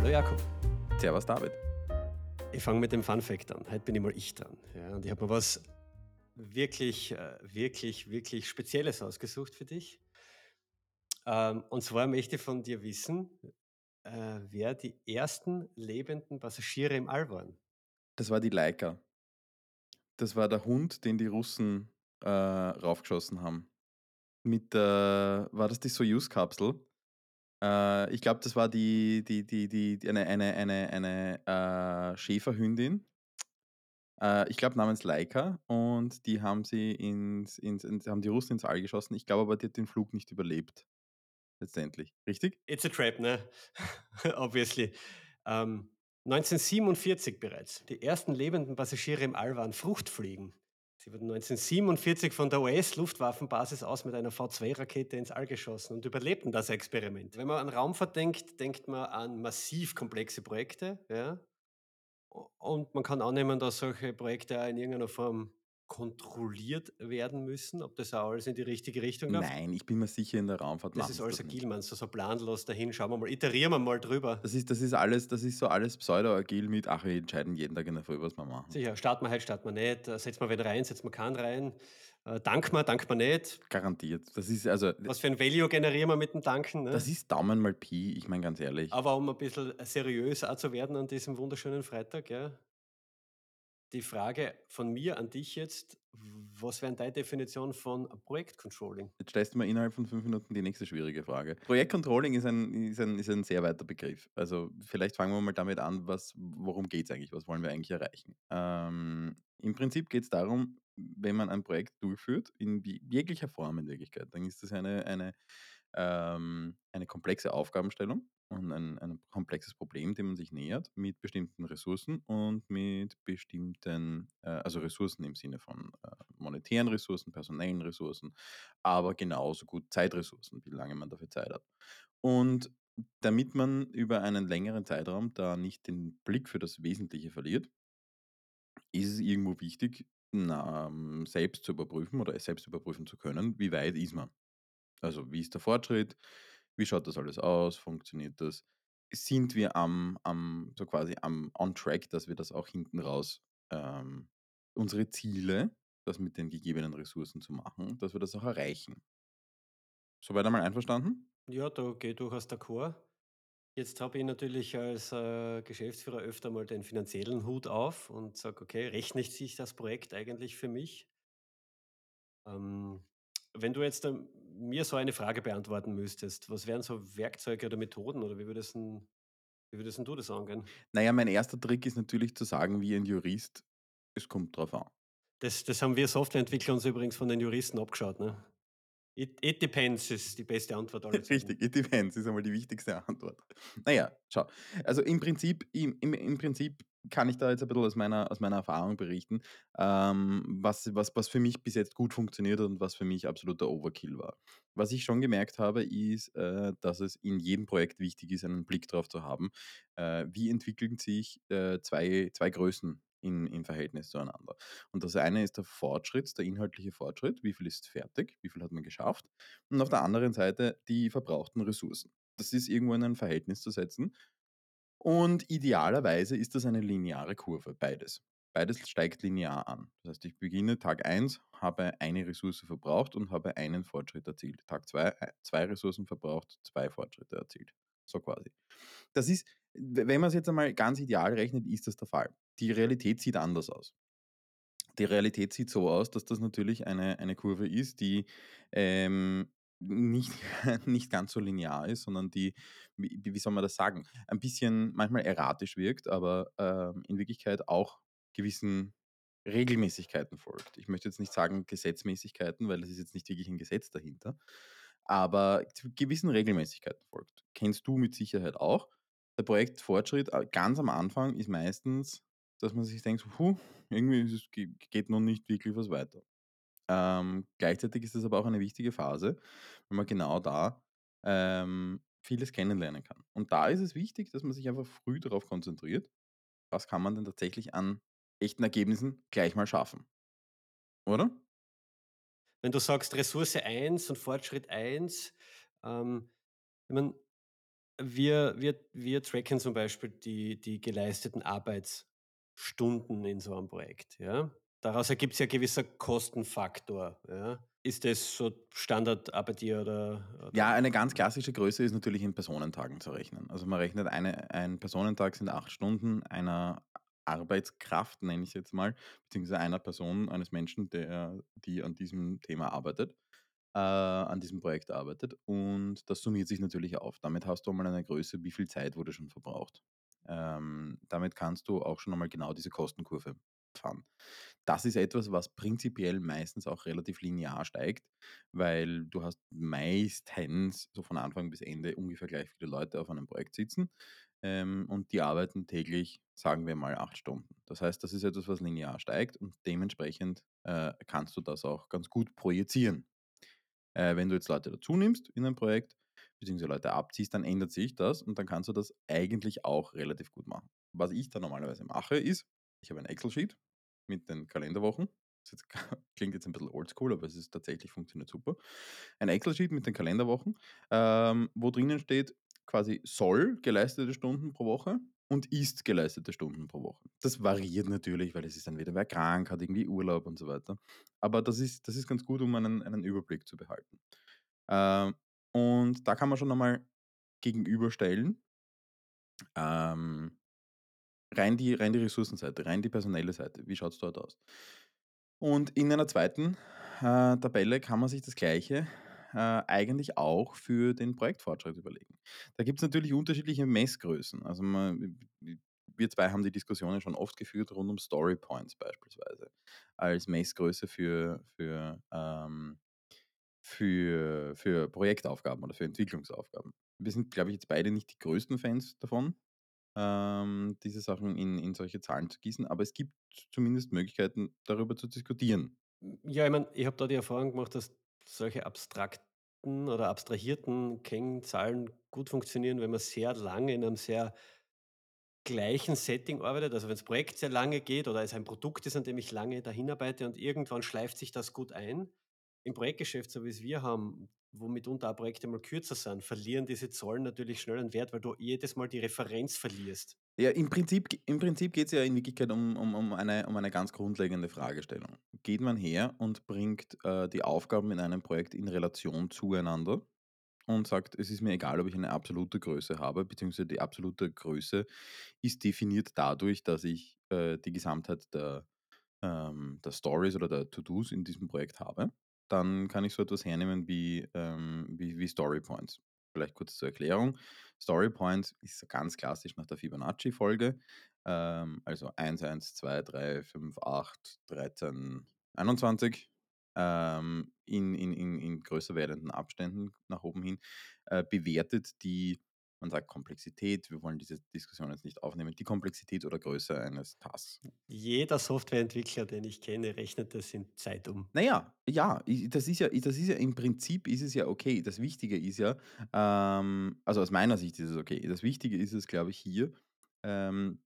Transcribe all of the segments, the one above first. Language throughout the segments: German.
Hallo Jakob. Servus David. Ich fange mit dem Fun Fact an. Heute bin ich mal ich dran. Ja, und ich habe mir was wirklich, äh, wirklich, wirklich Spezielles ausgesucht für dich. Ähm, und zwar möchte ich von dir wissen, äh, wer die ersten lebenden Passagiere im All waren. Das war die Leica. Das war der Hund, den die Russen äh, raufgeschossen haben. Mit der, war das die Soyuz-Kapsel? Äh, ich glaube, das war die, die, die, die, eine, eine, eine, eine äh, Schäferhündin. Äh, ich glaube namens Leica und die haben sie ins, ins, ins, haben die Russen ins All geschossen. Ich glaube aber, die hat den Flug nicht überlebt. Letztendlich. Richtig? It's a trap, ne? Obviously. Ähm, 1947 bereits. Die ersten lebenden Passagiere im All waren Fruchtfliegen. Sie wurden 1947 von der US-Luftwaffenbasis aus mit einer V2-Rakete ins All geschossen und überlebten das Experiment. Wenn man an Raumfahrt denkt, denkt man an massiv komplexe Projekte. Ja? Und man kann annehmen, dass solche Projekte in irgendeiner Form kontrolliert werden müssen, ob das auch alles in die richtige Richtung läuft? Nein, ich bin mir sicher, in der Raumfahrt Das ist alles agil, man, so, so planlos dahin. Schauen wir mal, iterieren wir mal drüber. Das ist, das ist alles, das ist so alles pseudo-agil mit, ach, wir entscheiden jeden Tag in der Früh, was wir machen. Sicher, starten wir halt, starten wir nicht, äh, setzen wir wen rein, setzen wir keinen rein. Äh, dank mal, dank mal nicht. Garantiert. Das ist also. Was für ein Value generieren wir mit dem Danken? Ne? Das ist Daumen mal Pi, ich meine ganz ehrlich. Aber um ein bisschen seriös auch zu werden an diesem wunderschönen Freitag, ja, die Frage von mir an dich jetzt, was wäre deine Definition von Projektcontrolling? Jetzt stellst du mir innerhalb von fünf Minuten die nächste schwierige Frage. Projektcontrolling ist ein, ist ein, ist ein sehr weiter Begriff. Also vielleicht fangen wir mal damit an, was, worum geht es eigentlich, was wollen wir eigentlich erreichen. Ähm, Im Prinzip geht es darum, wenn man ein Projekt durchführt, in jeglicher Form in Wirklichkeit, dann ist das eine, eine, ähm, eine komplexe Aufgabenstellung und ein, ein komplexes Problem, dem man sich nähert, mit bestimmten Ressourcen und mit bestimmten, äh, also Ressourcen im Sinne von äh, monetären Ressourcen, personellen Ressourcen, aber genauso gut Zeitressourcen, wie lange man dafür Zeit hat. Und damit man über einen längeren Zeitraum da nicht den Blick für das Wesentliche verliert, ist es irgendwo wichtig, na, ähm, selbst zu überprüfen oder es selbst überprüfen zu können, wie weit ist man. Also wie ist der Fortschritt, wie schaut das alles aus? Funktioniert das? Sind wir am, am so quasi am on track, dass wir das auch hinten raus ähm, unsere Ziele, das mit den gegebenen Ressourcen zu machen, dass wir das auch erreichen. Soweit einmal einverstanden? Ja, da geht durchaus d'accord. Jetzt habe ich natürlich als äh, Geschäftsführer öfter mal den finanziellen Hut auf und sage, okay, rechnet sich das Projekt eigentlich für mich? Ähm, wenn du jetzt mir so eine Frage beantworten müsstest, was wären so Werkzeuge oder Methoden oder wie würdest, denn, wie würdest denn du das angehen? Naja, mein erster Trick ist natürlich zu sagen, wie ein Jurist, es kommt drauf an. Das, das haben wir Softwareentwickler uns übrigens von den Juristen abgeschaut. Ne? It, it depends ist die beste Antwort. Richtig, it depends ist einmal die wichtigste Antwort. Naja, schau. Also im Prinzip, im, im, im Prinzip kann ich da jetzt ein bisschen aus meiner, aus meiner Erfahrung berichten, ähm, was, was, was für mich bis jetzt gut funktioniert und was für mich absoluter Overkill war. Was ich schon gemerkt habe, ist, äh, dass es in jedem Projekt wichtig ist, einen Blick darauf zu haben, äh, wie entwickeln sich äh, zwei, zwei Größen in, im Verhältnis zueinander. Und das eine ist der Fortschritt, der inhaltliche Fortschritt, wie viel ist fertig, wie viel hat man geschafft. Und auf der anderen Seite die verbrauchten Ressourcen. Das ist irgendwo in ein Verhältnis zu setzen. Und idealerweise ist das eine lineare Kurve, beides. Beides steigt linear an. Das heißt, ich beginne Tag 1, habe eine Ressource verbraucht und habe einen Fortschritt erzielt. Tag 2, äh, zwei Ressourcen verbraucht, zwei Fortschritte erzielt. So quasi. Das ist, wenn man es jetzt einmal ganz ideal rechnet, ist das der Fall. Die Realität sieht anders aus. Die Realität sieht so aus, dass das natürlich eine, eine Kurve ist, die ähm, nicht, nicht ganz so linear ist, sondern die, wie, wie soll man das sagen, ein bisschen manchmal erratisch wirkt, aber ähm, in Wirklichkeit auch gewissen Regelmäßigkeiten folgt. Ich möchte jetzt nicht sagen Gesetzmäßigkeiten, weil das ist jetzt nicht wirklich ein Gesetz dahinter, aber gewissen Regelmäßigkeiten folgt. Kennst du mit Sicherheit auch. Der Projektfortschritt äh, ganz am Anfang ist meistens, dass man sich denkt, puh, irgendwie es, geht noch nicht wirklich was weiter. Ähm, gleichzeitig ist das aber auch eine wichtige Phase, wenn man genau da ähm, vieles kennenlernen kann. Und da ist es wichtig, dass man sich einfach früh darauf konzentriert, was kann man denn tatsächlich an echten Ergebnissen gleich mal schaffen. Oder? Wenn du sagst Ressource 1 und Fortschritt 1, ähm, ich meine, Wir wir wir tracken zum Beispiel die die geleisteten Arbeitsstunden in so einem Projekt, ja? Daraus ergibt sich ein gewisser Kostenfaktor, ja? Ist das so Standard bei dir oder Ja, oder eine ganz klassische Größe ist natürlich in Personentagen zu rechnen. Also man rechnet eine ein Personentag sind 8 Stunden einer Arbeitskraft, nenne ich's jetzt mal, beziehungsweise einer Person, eines Menschen, der die an diesem Thema arbeitet, äh, an diesem Projekt arbeitet und das summiert sich natürlich auf. Damit hast du einmal eine Größe, wie viel Zeit wurde schon verbraucht. Ähm, damit kannst du auch schon einmal genau diese Kostenkurve fahren. Das ist etwas, was prinzipiell meistens auch relativ linear steigt, weil du hast meistens so von Anfang bis Ende ungefähr gleich viele Leute auf einem Projekt sitzen, ähm, und die arbeiten täglich, sagen wir mal, 8 Stunden. Das heißt, das ist etwas, was linear steigt und dementsprechend, äh, kannst du das auch ganz gut projizieren. Äh, wenn du jetzt Leute dazu nimmst in ein Projekt, beziehungsweise Leute abziehst, dann ändert sich das und dann kannst du das eigentlich auch relativ gut machen. Was ich da normalerweise mache, ist, ich habe ein Excel-Sheet mit den Kalenderwochen. Das klingt jetzt ein bisschen oldschool, aber es ist tatsächlich funktioniert super. Ein Excel-Sheet mit den Kalenderwochen, ähm, wo drinnen steht quasi soll geleistete Stunden pro Woche und ist geleistete Stunden pro Woche. Das variiert natürlich, weil es ist dann wieder wer krank, hat irgendwie Urlaub und so weiter. Aber das ist das ist ganz gut, um einen einen Überblick zu behalten. Ähm, und da kann man schon einmal gegenüberstellen, ähm, rein die rein die Ressourcenseite, rein die personelle Seite. Wie schaut's dort aus? Und in einer zweiten äh, Tabelle kann man sich das Gleiche, äh, eigentlich auch für den Projektfortschritt überlegen. Da gibt's natürlich unterschiedliche Messgrößen. Also ma w w wir 2 haben die Diskussionen schon oft geführt rund um Story Points beispielsweise als Messgröße für für, ähm für für Projektaufgaben oder für Entwicklungsaufgaben. Wir sind, glaube ich, jetzt beide nicht die größten Fans davon, ähm, diese Sachen in in solche Zahlen zu gießen, aber es gibt zumindest Möglichkeiten, darüber zu diskutieren. Ja, ich meine, ich habe da die Erfahrung gemacht, dass solche abstrakten oder abstrahierten Kennzahlen gut funktionieren, wenn man sehr lange in einem sehr gleichen Setting arbeitet. Also, wenn's Projekt sehr lange geht oder es ein Produkt ist, an dem ich lange dahin arbeite und irgendwann schleift sich das gut ein. Im Projektgeschäft, so wie's wir haben, wo mitunter auch Projekte mal kürzer sind, verlieren diese Zahlen natürlich schnell an Wert, weil du jedes Mal die Referenz verlierst. Ja, im Prinzip im Prinzip geht's ja in Wirklichkeit um um um eine um eine ganz grundlegende Fragestellung. Geht man her und bringt, äh, die Aufgaben in einem Projekt in Relation zueinander und sagt: „Es ist mir egal, ob ich eine absolute Größe habe“, beziehungsweise die absolute Größe ist definiert dadurch, dass ich, äh, die Gesamtheit der, ähm der Stories oder der To-dos in diesem Projekt habe. Dann kann ich so etwas hernehmen wie, ähm wie wie Story Points. Vielleicht kurz zur Erklärung. Story Points ist ganz klassisch nach der Fibonacci-Folge, ähm, also 1, 1, 2, 3, 5, 8, 13, 21, ähm, in in in größer werdenden Abständen nach oben hin, äh, bewertet die man sagt Komplexität, wir wollen diese Diskussion jetzt nicht aufnehmen, die Komplexität oder Größe eines Tasks. Jeder Softwareentwickler, den ich kenne, rechnet das in Zeit um. Na ja, das ist ja das ist ja im Prinzip ist es ja okay. Das Wichtige ist ja, ähm also aus meiner Sicht ist es okay. Das Wichtige ist es, glaube ich, hier, ähm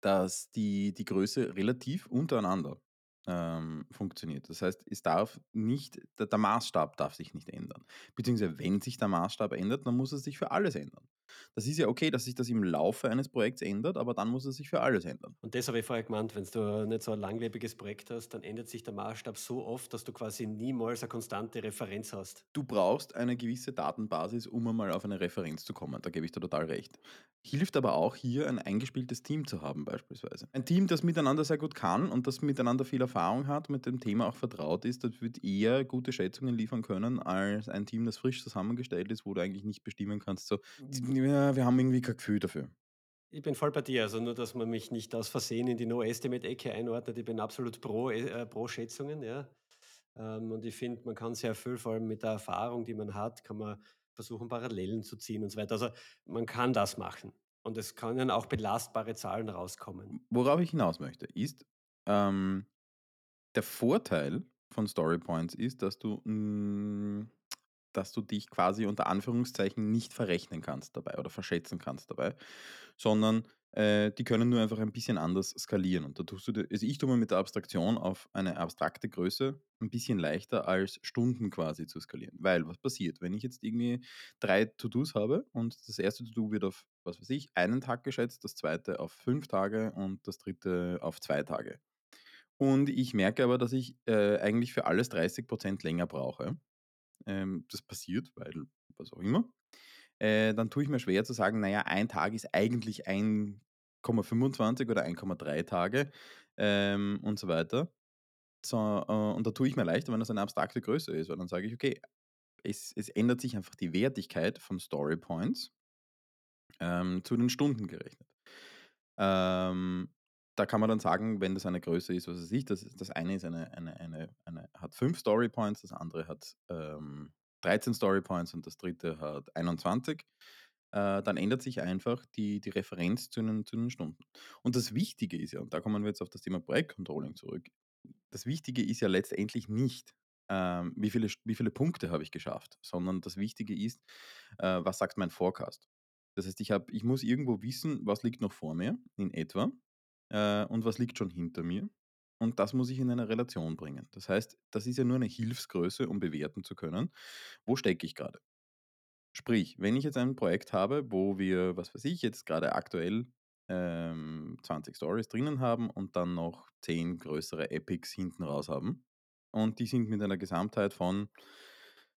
dass die die Größe relativ untereinander, ähm, funktioniert. Das heißt, es darf nicht der der Maßstab darf sich nicht ändern. Beziehungsweise wenn sich der Maßstab ändert, dann muss er sich für alles ändern. Das ist ja okay, dass sich das im Laufe eines Projekts ändert, aber dann muss er sich für alles ändern. Und das habe ich vorher gemeint, wenn's du nicht so ein langlebiges Projekt hast, dann ändert sich der Maßstab so oft, dass du quasi niemals 'ne konstante Referenz hast. Du brauchst eine gewisse Datenbasis, um einmal auf eine Referenz zu kommen, da gebe ich dir total recht. Hilft aber auch hier ein eingespieltes Team zu haben beispielsweise. Ein Team, das miteinander sehr gut kann und das miteinander viel Erfahrung hat, mit dem Thema auch vertraut ist, das wird eher gute Schätzungen liefern können als ein Team, das frisch zusammengestellt ist, wo du eigentlich nicht bestimmen kannst, so: „Ja, wir haben irgendwie kein Gefühl dafür.“ Ich bin voll bei dir, also nur, dass man mich nicht aus Versehen in die No-Estimate-Ecke einordnet. Ich bin absolut pro äh, pro Schätzungen, ja. Ähm, und ich finde, man kann sehr viel, vor allem mit der Erfahrung, die man hat, kann man versuchen, Parallelen zu ziehen und so weiter. Also, man kann das machen und es können auch belastbare Zahlen rauskommen. Worauf ich hinaus möchte, ist, ähm, der Vorteil von Story Points ist, dass du, hm dass du dich quasi unter Anführungszeichen nicht verrechnen kannst dabei oder verschätzen kannst dabei, sondern Äh, die können nur einfach ein bisschen anders skalieren. Und da tust du also ich tue mir mit der Abstraktion auf eine abstrakte Größe ein bisschen leichter als Stunden quasi zu skalieren. Weil was passiert, wenn ich jetzt irgendwie 3 To-dos habe und das erste To-do wird auf, was weiß ich, einen Tag geschätzt, das zweite auf 5 Tage und das dritte auf 2 Tage. Und ich merke aber, dass ich, äh, eigentlich für alles 30% länger brauche. Ähm, das passiert, weil was auch immer. Äh, dann tue ich mir schwer zu sagen, naja, ein Tag ist eigentlich 1,25 oder 1,3 Tage, ähm, und so weiter. So, äh, und da tue ich mir leichter, wenn das eine abstrakte Größe ist, weil dann sage ich: „Okay, es es ändert sich einfach die Wertigkeit von Story Points, ähm, zu den Stunden gerechnet.“ Ähm, da kann man dann sagen, wenn das eine Größe ist, was weiß ich, das das eine ist eine eine eine eine hat 5 Story Points, das andere hat, ähm, 13 Story Points und das dritte hat 21, äh, dann ändert sich einfach die die Referenz zu den zu den Stunden. Und das Wichtige ist ja, und da kommen wir jetzt auf das Thema Projektcontrolling zurück. Das Wichtige ist ja letztendlich nicht, ähm, wie viele wie viele Punkte habe ich geschafft, sondern das Wichtige ist, äh, was sagt mein Forecast? Das heißt, ich habe ich muss irgendwo wissen, was liegt noch vor mir in etwa, äh, und was liegt schon hinter mir. Und das muss ich in eine Relation bringen. Das heißt, das ist ja nur eine Hilfsgröße, um bewerten zu können, wo stecke ich gerade. Sprich, wenn ich jetzt ein Projekt habe, wo wir, was weiß ich, jetzt gerade aktuell ähm, 20 Stories drinnen haben und dann noch 10 größere Epics hinten raus haben. Und die sind mit einer Gesamtheit von,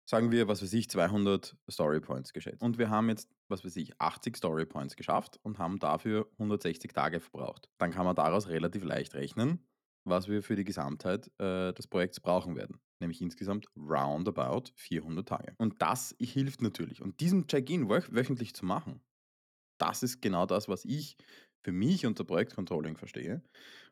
sagen wir, was weiß ich, 200 Story Points geschätzt. Und wir haben jetzt, was weiß ich, 80 Story Points geschafft und haben dafür 160 Tage verbraucht. Dann kann man daraus relativ leicht rechnen, was wir für die Gesamtheit äh, des Projekts brauchen werden. Nämlich insgesamt roundabout 400 Tage. Und das hilft natürlich. Und diesen Check-in wöch wöchentlich zu machen, das ist genau das, was ich für mich unter Projektcontrolling verstehe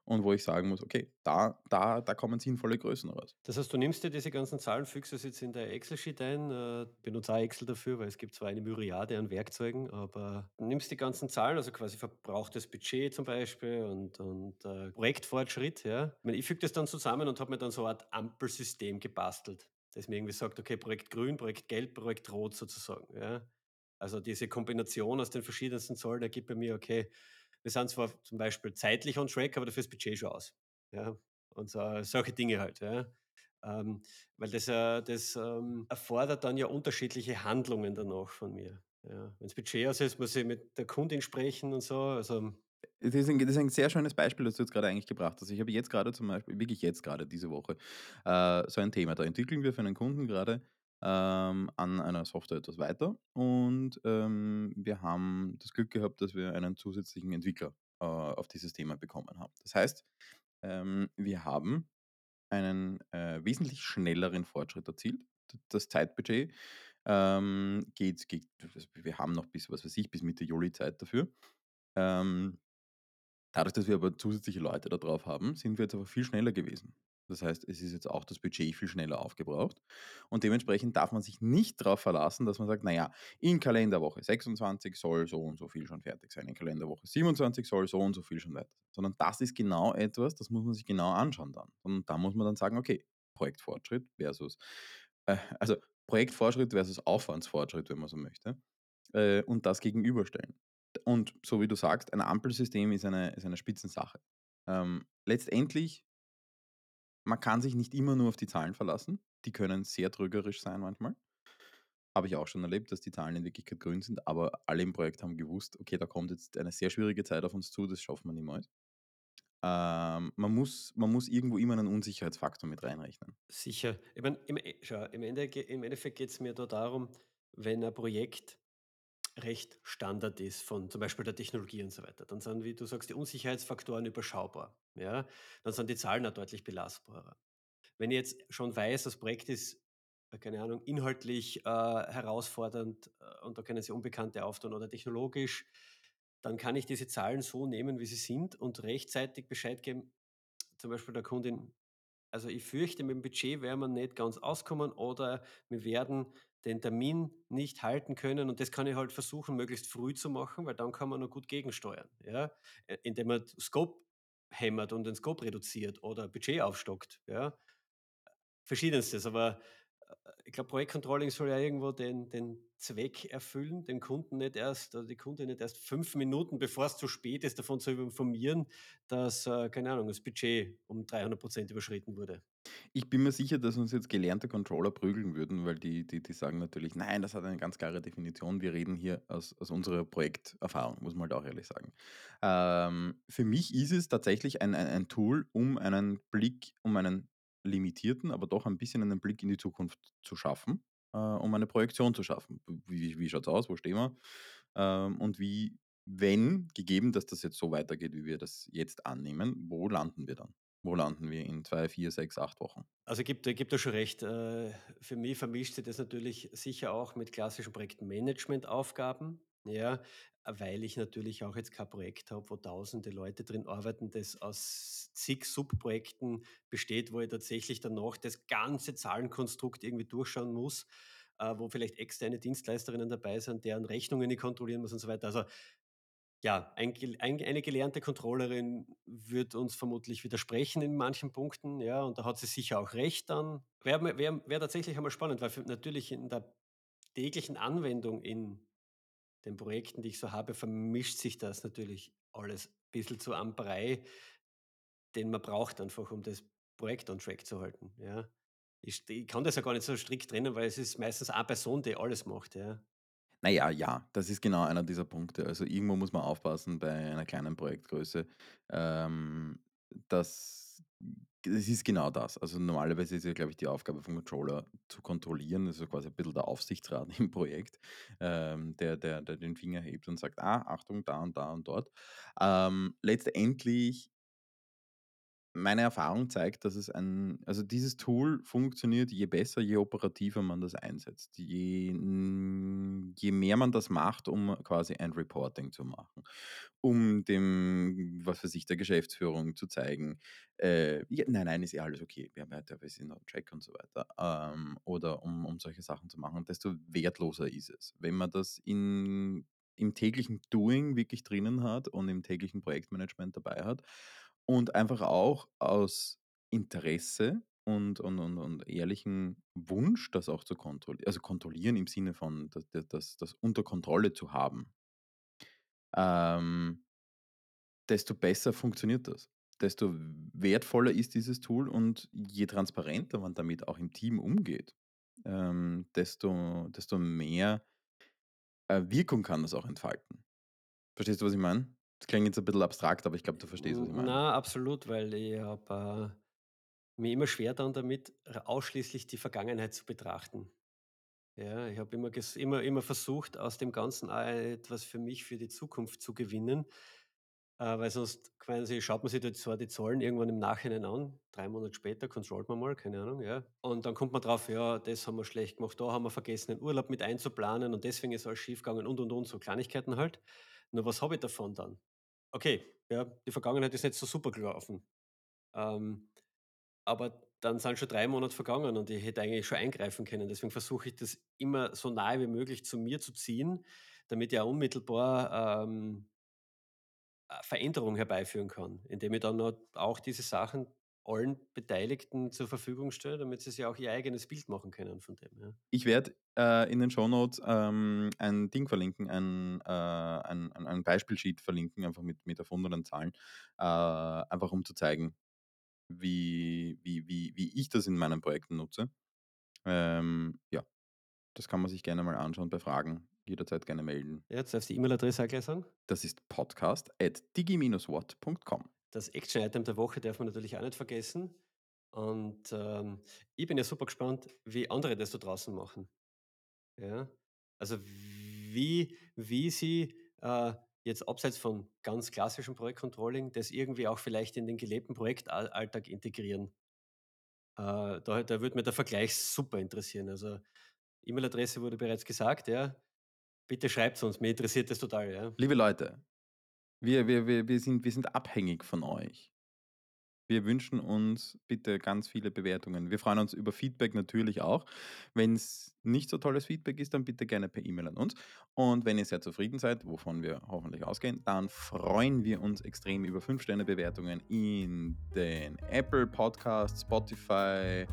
und wo ich sagen muss, okay, da, da, da kommen sinnvolle Größen raus. Das heißt, du nimmst dir diese ganzen Zahlen, fügst es jetzt in der Excel-Sheet ein, äh, benutze auch Excel dafür, weil es gibt zwar eine Myriade an Werkzeugen, aber nimmst die ganzen Zahlen, also quasi verbrauchtes Budget zum Beispiel und, und äh, Projektfortschritt, ja. Ich, meine, ich füge das dann zusammen und habe mir dann so eine Art Ampelsystem gebastelt, das mir irgendwie sagt, okay, Projekt grün, Projekt gelb, Projekt rot sozusagen, ja. Also diese Kombination aus den verschiedensten Zahlen ergibt bei mir, okay, wir sind zwar zum Beispiel zeitlich on track, aber dafür ist Budget schon aus. Ja? Und so, solche Dinge halt. Ja? Ähm, weil das, äh, das ähm, erfordert dann ja unterschiedliche Handlungen danach von mir. Ja? Wenn das Budget aus ist, muss ich mit der Kundin sprechen und so. Also, Das ist, ein, das ist ein sehr schönes Beispiel, das du jetzt gerade eigentlich gebracht hast. Ich habe jetzt gerade zum Beispiel, wirklich jetzt gerade diese Woche, äh, so ein Thema. Da entwickeln wir für einen Kunden gerade ähm, an einer Software etwas weiter und ähm, wir haben das Glück gehabt, dass wir einen zusätzlichen Entwickler äh, auf dieses Thema bekommen haben. Das heißt, ähm, wir haben einen äh, wesentlich schnelleren Fortschritt erzielt. Das Zeitbudget ähm, geht, geht, wir haben noch bis, was weiß ich, bis Mitte Juli Zeit dafür. Ähm, Dadurch, dass wir aber zusätzliche Leute da drauf haben, sind wir jetzt aber viel schneller gewesen. Das heißt, es ist jetzt auch das Budget viel schneller aufgebraucht. Und dementsprechend darf man sich nicht darauf verlassen, dass man sagt, naja, in Kalenderwoche 26 soll so und so viel schon fertig sein, in Kalenderwoche 27 soll so und so viel schon weiter. Sondern das ist genau etwas, das muss man sich genau anschauen dann. Und da muss man dann sagen, okay, Projektfortschritt versus, äh, also Projektfortschritt versus Aufwandsfortschritt, wenn man so möchte, äh, und das gegenüberstellen. Und so wie du sagst, ein Ampelsystem ist eine, ist eine Spitzensache. Ähm, letztendlich, man kann sich nicht immer nur auf die Zahlen verlassen. Die können sehr trügerisch sein manchmal. Habe ich auch schon erlebt, dass die Zahlen in Wirklichkeit grün sind, aber alle im Projekt haben gewusst, okay, da kommt jetzt eine sehr schwierige Zeit auf uns zu, das schaffen wir niemals. Ähm, man, muss, man muss irgendwo immer einen Unsicherheitsfaktor mit reinrechnen. sicher. Ich meine, im, E- schau, im, im Endeffekt geht es mir da darum, wenn ein Projekt recht Standard ist von zum Beispiel der Technologie und so weiter, dann sind, wie du sagst, die Unsicherheitsfaktoren überschaubar. Ja? Dann sind die Zahlen auch deutlich belastbarer. Wenn ich jetzt schon weiß, das Projekt ist, äh, keine Ahnung, inhaltlich äh, herausfordernd äh, und da können sie Unbekannte auftun oder technologisch, dann kann ich diese Zahlen so nehmen, wie sie sind und rechtzeitig Bescheid geben, zum Beispiel der Kundin, also ich fürchte, mit dem Budget werden wir nicht ganz auskommen oder wir werden den Termin nicht halten können und das kann ich halt versuchen, möglichst früh zu machen, weil dann kann man noch gut gegensteuern, ja, äh, indem man Scope hämmert und den Scope reduziert oder Budget aufstockt, ja, verschiedenstes, aber ich glaube, Projektcontrolling soll ja irgendwo den, den Zweck erfüllen, den Kunden nicht erst, oder die Kunde nicht erst fünf Minuten, bevor es zu spät ist, davon zu informieren, dass, äh, keine Ahnung, das Budget um 300 Prozent überschritten wurde. Ich bin mir sicher, dass uns jetzt gelernte Controller prügeln würden, weil die, die, die sagen natürlich, nein, das hat eine ganz klare Definition. Wir reden hier aus, aus unserer Projekterfahrung, muss man halt auch ehrlich sagen. Ähm, für mich ist es tatsächlich ein, ein, ein Tool, um einen Blick, um einen limitierten, aber doch ein bisschen einen Blick in die Zukunft zu schaffen, äh, um eine Projektion zu schaffen. Wie, wie schaut es aus? Wo stehen wir? Ähm, und wie, wenn, gegeben, dass das jetzt so weitergeht, wie wir das jetzt annehmen, wo landen wir dann? Wo landen wir in zwei, vier, sechs, acht Wochen? Also gibt, gibt da schon recht. Äh, für mich vermischt sich das natürlich sicher auch mit klassischen Projektmanagement-Aufgaben. Ja, weil ich natürlich auch jetzt kein Projekt habe, wo tausende Leute drin arbeiten, das aus zig Subprojekten besteht, wo ich tatsächlich dann noch das ganze Zahlenkonstrukt irgendwie durchschauen muss, äh, wo vielleicht externe Dienstleisterinnen dabei sind, deren Rechnungen ich kontrollieren muss und so weiter. Also ja, ein, ein, eine gelernte Controllerin wird uns vermutlich widersprechen in manchen Punkten, ja, und da hat sie sicher auch recht dann. Wäre wär, wär tatsächlich einmal spannend, weil natürlich in der täglichen Anwendung in den Projekten, die ich so habe, vermischt sich das natürlich alles ein bisschen zu einem Brei, den man braucht einfach, um das Projekt on track zu halten. Ja. Ich, ich kann das ja gar nicht so strikt trennen, weil es ist meistens eine Person, die alles macht. Ja. Naja, ja, das ist genau einer dieser Punkte. Also irgendwo muss man aufpassen bei einer kleinen Projektgröße. Ähm, das, das ist genau das. Also normalerweise ist ja, glaube ich, die Aufgabe vom Controller zu kontrollieren, also quasi ein bisschen der Aufsichtsrat im Projekt, ähm, der, der, der den Finger hebt und sagt, ah, Achtung, da und da und dort. Ähm, letztendlich meine Erfahrung zeigt, dass es ein also dieses Tool funktioniert, je besser, je operativer man das einsetzt. Je, je mehr man das macht, um quasi ein Reporting zu machen, um dem, was weiß ich, der Geschäftsführung zu zeigen, äh, ja, nein, nein, ist ja alles okay, wir haben ja wir sind on track und so weiter. Ähm, oder um, um solche Sachen zu machen, desto wertloser ist es. Wenn man das in, im täglichen Doing wirklich drinnen hat und im täglichen Projektmanagement dabei hat und einfach auch aus Interesse und und und und ehrlichen Wunsch, das auch zu kontrollieren, also kontrollieren im Sinne von das das das unter Kontrolle zu haben, ähm, desto besser funktioniert das. Desto wertvoller ist dieses Tool und je transparenter man damit auch im Team umgeht, ähm, desto desto mehr, äh, Wirkung kann das auch entfalten. Verstehst du, was ich meine? Das klingt jetzt ein bisschen abstrakt, aber ich glaube, du verstehst, was ich meine. Na, absolut, weil ich habe äh, mir immer schwer dann damit, ausschließlich die Vergangenheit zu betrachten. Ja, ich habe immer, immer, immer versucht, aus dem Ganzen etwas für mich, für die Zukunft zu gewinnen. Äh, weil sonst quasi schaut man sich zwar die Zahlen irgendwann im Nachhinein an, drei Monate später, controllt man mal, keine Ahnung, ja. Und dann kommt man drauf, ja, das haben wir schlecht gemacht, da haben wir vergessen, den Urlaub mit einzuplanen und deswegen ist alles schiefgegangen und und und, so Kleinigkeiten halt. Nur was habe ich davon dann? Okay, ja, die Vergangenheit ist nicht so super gelaufen. Ähm, aber dann sind schon drei Monate vergangen und ich hätte eigentlich schon eingreifen können. Deswegen versuche ich das immer so nahe wie möglich zu mir zu ziehen, damit ich auch unmittelbar ähm, äh, Veränderung herbeiführen kann, indem ich dann auch diese Sachen allen Beteiligten zur Verfügung stelle, damit sie sich auch ihr eigenes Bild machen können von dem. Ja. Ich werde äh, in den Shownotes ähm, ein Ding verlinken, ein, äh, ein, ein, Beispielsheet verlinken, einfach mit, mit erfundenen Zahlen, äh, einfach um zu zeigen, wie, wie, wie, wie ich das in meinen Projekten nutze. Ähm, ja, das kann man sich gerne mal anschauen bei Fragen. Jederzeit gerne melden. Jetzt darfst du die E-Mail-Adresse auch gleich sagen. Das ist podcast at digi-watt.com. Das Action-Item der Woche darf man natürlich auch nicht vergessen. Und ähm, ich bin ja super gespannt, wie andere das da draußen machen. Ja? Also wie, wie sie äh, jetzt abseits von ganz klassischem Projektcontrolling das irgendwie auch vielleicht in den gelebten Projektalltag integrieren. Äh, da, da würde mir der Vergleich super interessieren. Also E-Mail-Adresse wurde bereits gesagt, ja. Bitte schreibt es uns, mir interessiert das total, ja. Liebe Leute, wir, wir, wir, wir, sind, wir sind abhängig von euch. Wir wünschen uns bitte ganz viele Bewertungen. Wir freuen uns über Feedback natürlich auch. Wenn es nicht so tolles Feedback ist, dann bitte gerne per E-Mail an uns. Und wenn ihr sehr zufrieden seid, wovon wir hoffentlich ausgehen, dann freuen wir uns extrem über 5-Sterne-Bewertungen in den Apple Podcasts, Spotify,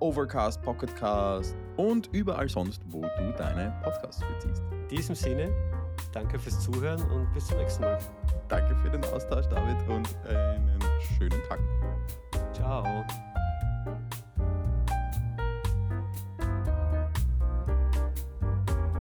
Overcast, Pocketcast und überall sonst, wo du deine Podcasts beziehst. In diesem Sinne, danke fürs Zuhören und bis zum nächsten Mal. Danke für den Austausch, David, und einen schönen Tag. Ciao.